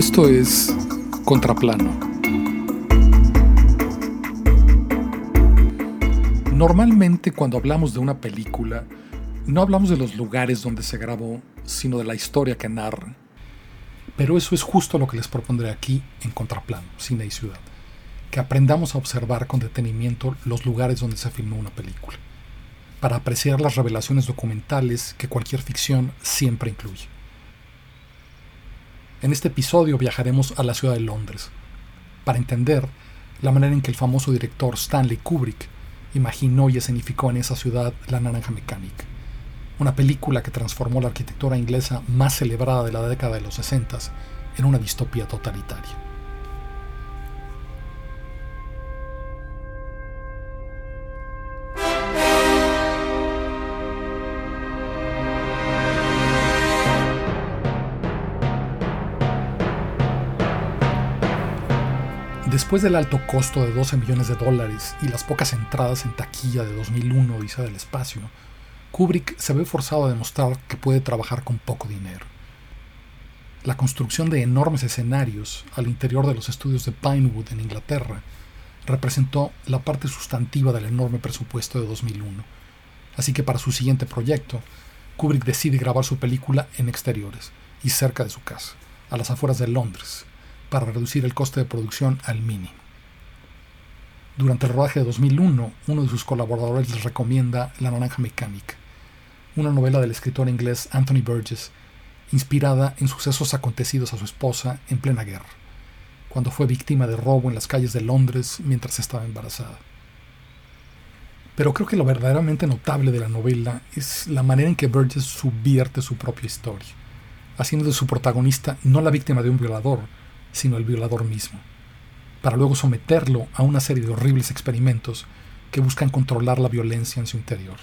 Esto es Contraplano. Normalmente cuando hablamos de una película, no hablamos de los lugares donde se grabó, sino de la historia que narra. Pero eso es justo lo que les propondré aquí en Contraplano, Cine y Ciudad. Que aprendamos a observar con detenimiento los lugares donde se filmó una película, para apreciar las revelaciones documentales que cualquier ficción siempre incluye. En este episodio viajaremos a la ciudad de Londres, para entender la manera en que el famoso director Stanley Kubrick imaginó y escenificó en esa ciudad La Naranja Mecánica, una película que transformó la arquitectura inglesa más celebrada de la década de los 60 en una distopía totalitaria. Después del alto costo de 12 millones de dólares y las pocas entradas en taquilla de 2001 Odisea del Espacio, Kubrick se ve forzado a demostrar que puede trabajar con poco dinero. La construcción de enormes escenarios al interior de los estudios de Pinewood en Inglaterra representó la parte sustantiva del enorme presupuesto de 2001, así que para su siguiente proyecto, Kubrick decide grabar su película en exteriores y cerca de su casa, a las afueras de Londres, para reducir el coste de producción al mínimo. Durante el rodaje de 2001, uno de sus colaboradores les recomienda La Naranja Mecánica, una novela del escritor inglés Anthony Burgess, inspirada en sucesos acontecidos a su esposa en plena guerra, cuando fue víctima de robo en las calles de Londres mientras estaba embarazada. Pero creo que lo verdaderamente notable de la novela es la manera en que Burgess subvierte su propia historia, haciendo de su protagonista no la víctima de un violador, sino el violador mismo, para luego someterlo a una serie de horribles experimentos que buscan controlar la violencia en su interior.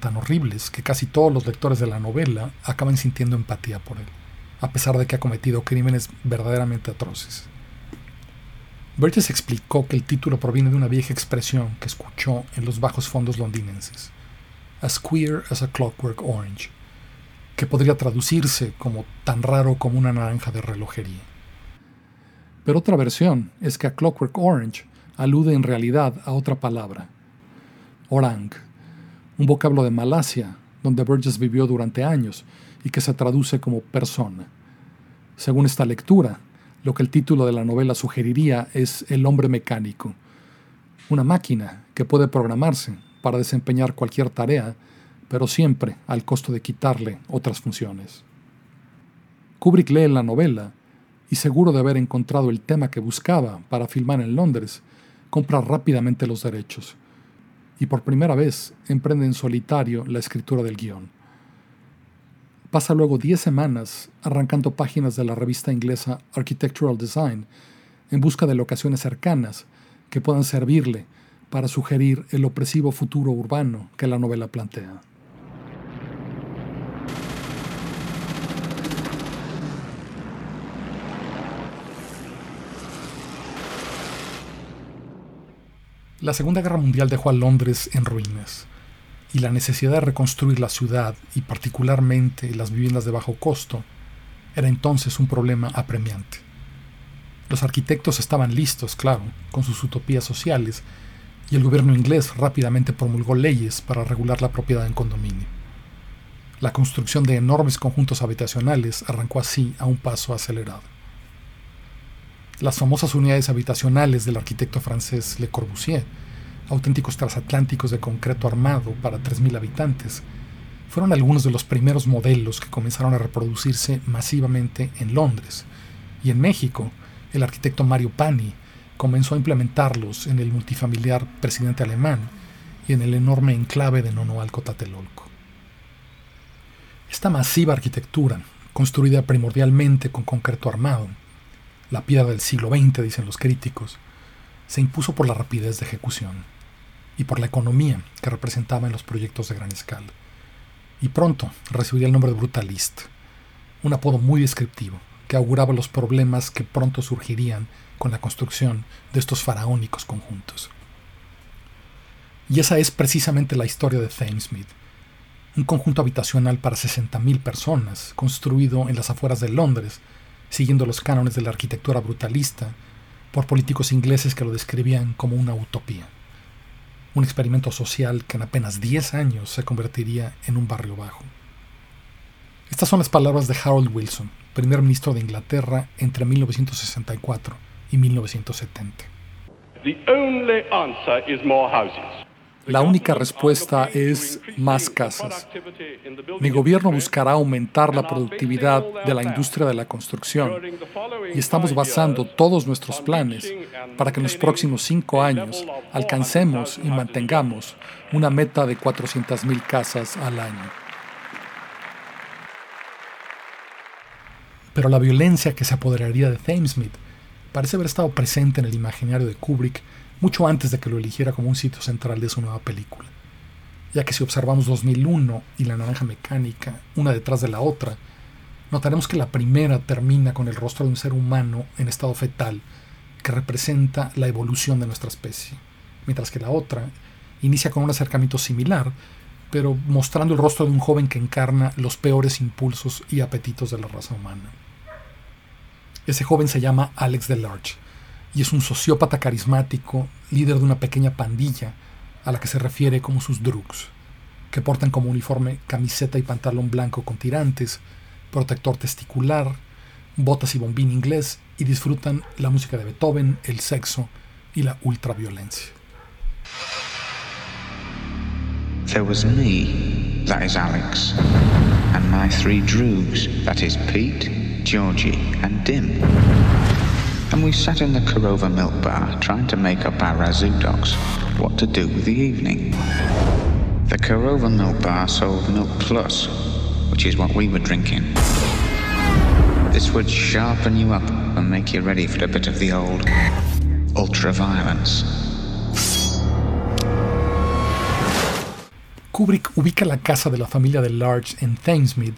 Tan horribles que casi todos los lectores de la novela acaban sintiendo empatía por él, a pesar de que ha cometido crímenes verdaderamente atroces. Burgess explicó que el título proviene de una vieja expresión que escuchó en los bajos fondos londinenses, as queer as a clockwork orange, que podría traducirse como tan raro como una naranja de relojería. Pero otra versión es que a Clockwork Orange alude en realidad a otra palabra, orang, un vocablo de Malasia, donde Burgess vivió durante años y que se traduce como persona. Según esta lectura, lo que el título de la novela sugeriría es el hombre mecánico, una máquina que puede programarse para desempeñar cualquier tarea pero siempre al costo de quitarle otras funciones. Kubrick lee la novela y seguro de haber encontrado el tema que buscaba para filmar en Londres, compra rápidamente los derechos y por primera vez emprende en solitario la escritura del guion. Pasa luego 10 semanas arrancando páginas de la revista inglesa Architectural Design en busca de locaciones cercanas que puedan servirle para sugerir el opresivo futuro urbano que la novela plantea. La Segunda Guerra Mundial dejó a Londres en ruinas, y la necesidad de reconstruir la ciudad y particularmente las viviendas de bajo costo era entonces un problema apremiante. Los arquitectos estaban listos, claro, con sus utopías sociales, y el gobierno inglés rápidamente promulgó leyes para regular la propiedad en condominio. La construcción de enormes conjuntos habitacionales arrancó así a un paso acelerado. Las famosas unidades habitacionales del arquitecto francés Le Corbusier, auténticos transatlánticos de concreto armado para 3.000 habitantes, fueron algunos de los primeros modelos que comenzaron a reproducirse masivamente en Londres. Y en México, el arquitecto Mario Pani comenzó a implementarlos en el multifamiliar presidente alemán y en el enorme enclave de Nonoalco Tatelolco. Esta masiva arquitectura, construida primordialmente con concreto armado, la piedra del siglo XX, dicen los críticos, se impuso por la rapidez de ejecución y por la economía que representaba en los proyectos de gran escala. Y pronto recibiría el nombre de Brutalist, un apodo muy descriptivo que auguraba los problemas que pronto surgirían con la construcción de estos faraónicos conjuntos. Y esa es precisamente la historia de Thamesmead, un conjunto habitacional para 60.000 personas, construido en las afueras de Londres siguiendo los cánones de la arquitectura brutalista, por políticos ingleses que lo describían como una utopía. Un experimento social que en apenas 10 años se convertiría en un barrio bajo. Estas son las palabras de Harold Wilson, primer ministro de Inglaterra entre 1964 y 1970. La única respuesta es más casas. Mi gobierno buscará aumentar la productividad de la industria de la construcción y estamos basando todos nuestros planes para que en los próximos cinco años alcancemos y mantengamos una meta de 400.000 casas al año. Pero la violencia que se apoderaría de Thamesmead parece haber estado presente en el imaginario de Kubrick mucho antes de que lo eligiera como un sitio central de su nueva película, ya que si observamos 2001 y La Naranja Mecánica, una detrás de la otra, notaremos que la primera termina con el rostro de un ser humano en estado fetal, que representa la evolución de nuestra especie, mientras que la otra inicia con un acercamiento similar, pero mostrando el rostro de un joven que encarna los peores impulsos y apetitos de la raza humana. Ese joven se llama Alex Delarge, y es un sociópata carismático, líder de una pequeña pandilla a la que se refiere como sus drugs, que portan como uniforme camiseta y pantalón blanco con tirantes, protector testicular, botas y bombín inglés y disfrutan la música de Beethoven, el sexo y la ultraviolencia. There was me, that is Alex, and my three droogs, that is Pete, Georgie, and Dim. And we sat in the Korova milk bar trying to make up our Razoo docs what to do with the evening. The Korova milk bar sold Milk Plus, which is what we were drinking. This would sharpen you up and make you ready for a bit of the old ultra-violence. Kubrick ubica la casa de la familia de Large en Thamesmead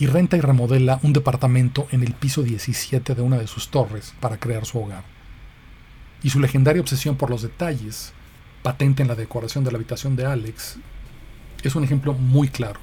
y renta y remodela un departamento en el piso 17 de una de sus torres para crear su hogar. Y su legendaria obsesión por los detalles, patente en la decoración de la habitación de Alex, es un ejemplo muy claro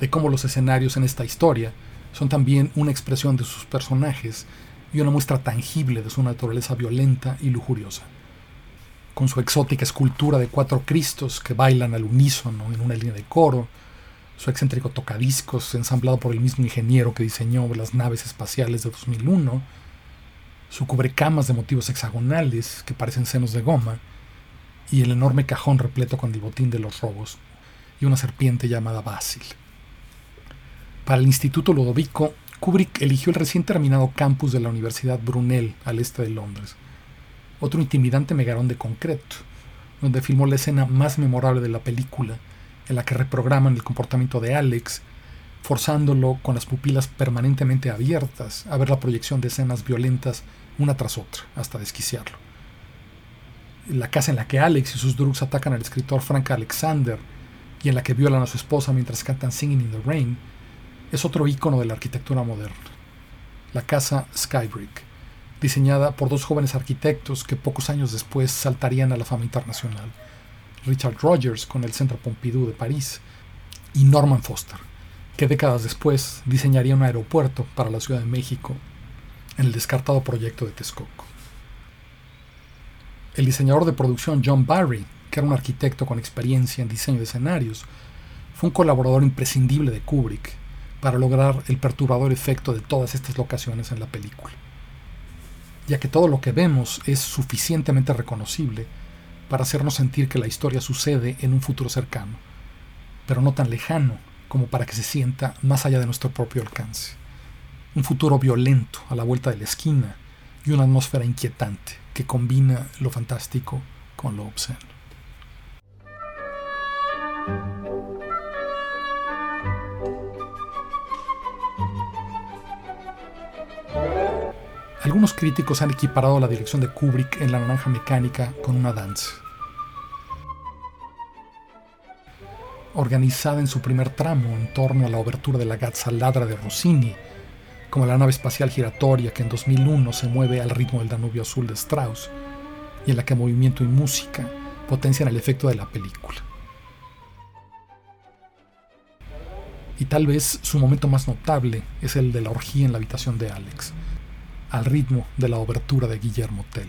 de cómo los escenarios en esta historia son también una expresión de sus personajes y una muestra tangible de su naturaleza violenta y lujuriosa. Con su exótica escultura de cuatro Cristos que bailan al unísono en una línea de coro, su excéntrico tocadiscos ensamblado por el mismo ingeniero que diseñó las naves espaciales de 2001, su cubrecamas de motivos hexagonales que parecen senos de goma, y el enorme cajón repleto con el botín de los robos, y una serpiente llamada Basil. Para el Instituto Ludovico, Kubrick eligió el recién terminado campus de la Universidad Brunel, al este de Londres, otro intimidante megarón de concreto, donde filmó la escena más memorable de la película, en la que reprograman el comportamiento de Alex, forzándolo con las pupilas permanentemente abiertas a ver la proyección de escenas violentas una tras otra, hasta desquiciarlo. La casa en la que Alex y sus drugs atacan al escritor Frank Alexander y en la que violan a su esposa mientras cantan Singing in the Rain es otro icono de la arquitectura moderna. La casa Skybrick, diseñada por dos jóvenes arquitectos que pocos años después saltarían a la fama internacional. Richard Rogers con el Centro Pompidou de París, y Norman Foster, que décadas después diseñaría un aeropuerto para la Ciudad de México en el descartado proyecto de Texcoco. El diseñador de producción John Barry, que era un arquitecto con experiencia en diseño de escenarios, fue un colaborador imprescindible de Kubrick para lograr el perturbador efecto de todas estas locaciones en la película, ya que todo lo que vemos es suficientemente reconocible para hacernos sentir que la historia sucede en un futuro cercano, pero no tan lejano como para que se sienta más allá de nuestro propio alcance. Un futuro violento a la vuelta de la esquina y una atmósfera inquietante que combina lo fantástico con lo obsceno. Algunos críticos han equiparado la dirección de Kubrick en La Naranja Mecánica con una danza. Organizada en su primer tramo en torno a la obertura de la Ladra de Rossini, como la nave espacial giratoria que en 2001 se mueve al ritmo del Danubio Azul de Strauss, y en la que movimiento y música potencian el efecto de la película. y tal vez su momento más notable es el de la orgía en la habitación de Alex, al ritmo de la obertura de Guillermo Tell.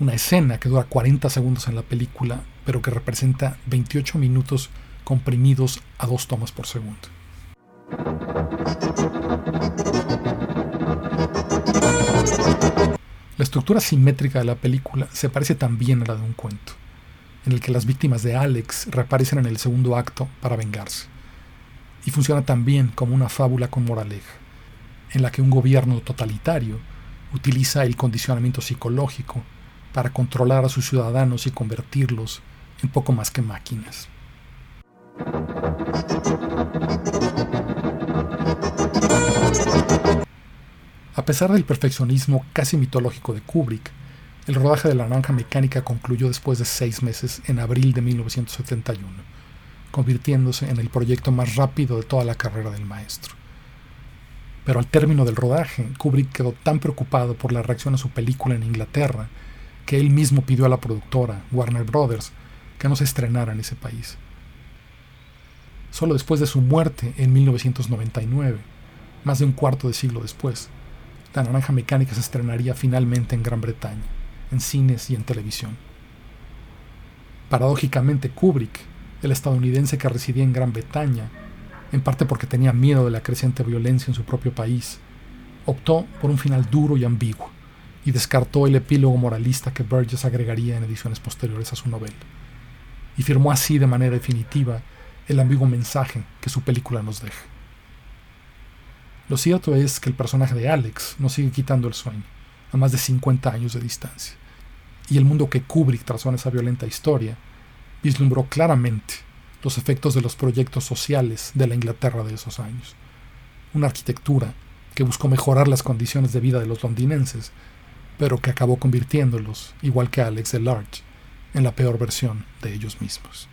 Una escena que dura 40 segundos en la película, pero que representa 28 minutos comprimidos a dos tomas por segundo. La estructura simétrica de la película se parece también a la de un cuento, en el que las víctimas de Alex reaparecen en el segundo acto para vengarse. Y funciona también como una fábula con moraleja, en la que un gobierno totalitario utiliza el condicionamiento psicológico para controlar a sus ciudadanos y convertirlos en poco más que máquinas. A pesar del perfeccionismo casi mitológico de Kubrick, el rodaje de La Naranja Mecánica concluyó después de seis meses en abril de 1971, convirtiéndose en el proyecto más rápido de toda la carrera del maestro. Pero al término del rodaje, Kubrick quedó tan preocupado por la reacción a su película en Inglaterra que él mismo pidió a la productora, Warner Brothers, que no se estrenara en ese país. Solo después de su muerte en 1999, más de un cuarto de siglo después, la Naranja Mecánica se estrenaría finalmente en Gran Bretaña, en cines y en televisión. Paradójicamente, Kubrick, el estadounidense que residía en Gran Bretaña, en parte porque tenía miedo de la creciente violencia en su propio país, optó por un final duro y ambiguo, y descartó el epílogo moralista que Burgess agregaría en ediciones posteriores a su novela, y firmó así de manera definitiva el ambiguo mensaje que su película nos deja. Lo cierto es que el personaje de Alex nos sigue quitando el sueño, a más de 50 años de distancia. Y el mundo que Kubrick trazó en esa violenta historia vislumbró claramente los efectos de los proyectos sociales de la Inglaterra de esos años. Una arquitectura que buscó mejorar las condiciones de vida de los londinenses, pero que acabó convirtiéndolos, igual que Alex de Large, en la peor versión de ellos mismos.